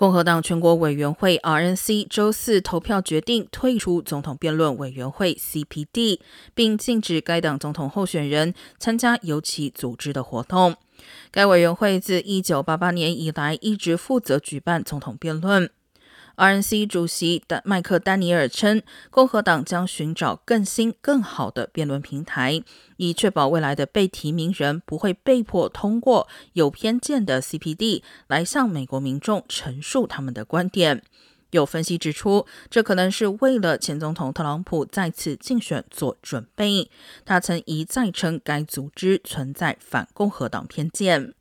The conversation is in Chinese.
共和党全国委员会 （RNC） 周四投票决定退出总统辩论委员会 （CPD），并禁止该党总统候选人参加由其组织的活动。该委员会自1988年以来一直负责举办总统辩论。RNC 主席的麦克丹尼尔称，共和党将寻找更新、更好的辩论平台，以确保未来的被提名人不会被迫通过有偏见的 CPD 来向美国民众陈述他们的观点。有分析指出，这可能是为了前总统特朗普再次竞选做准备。他曾一再称该组织存在反共和党偏见。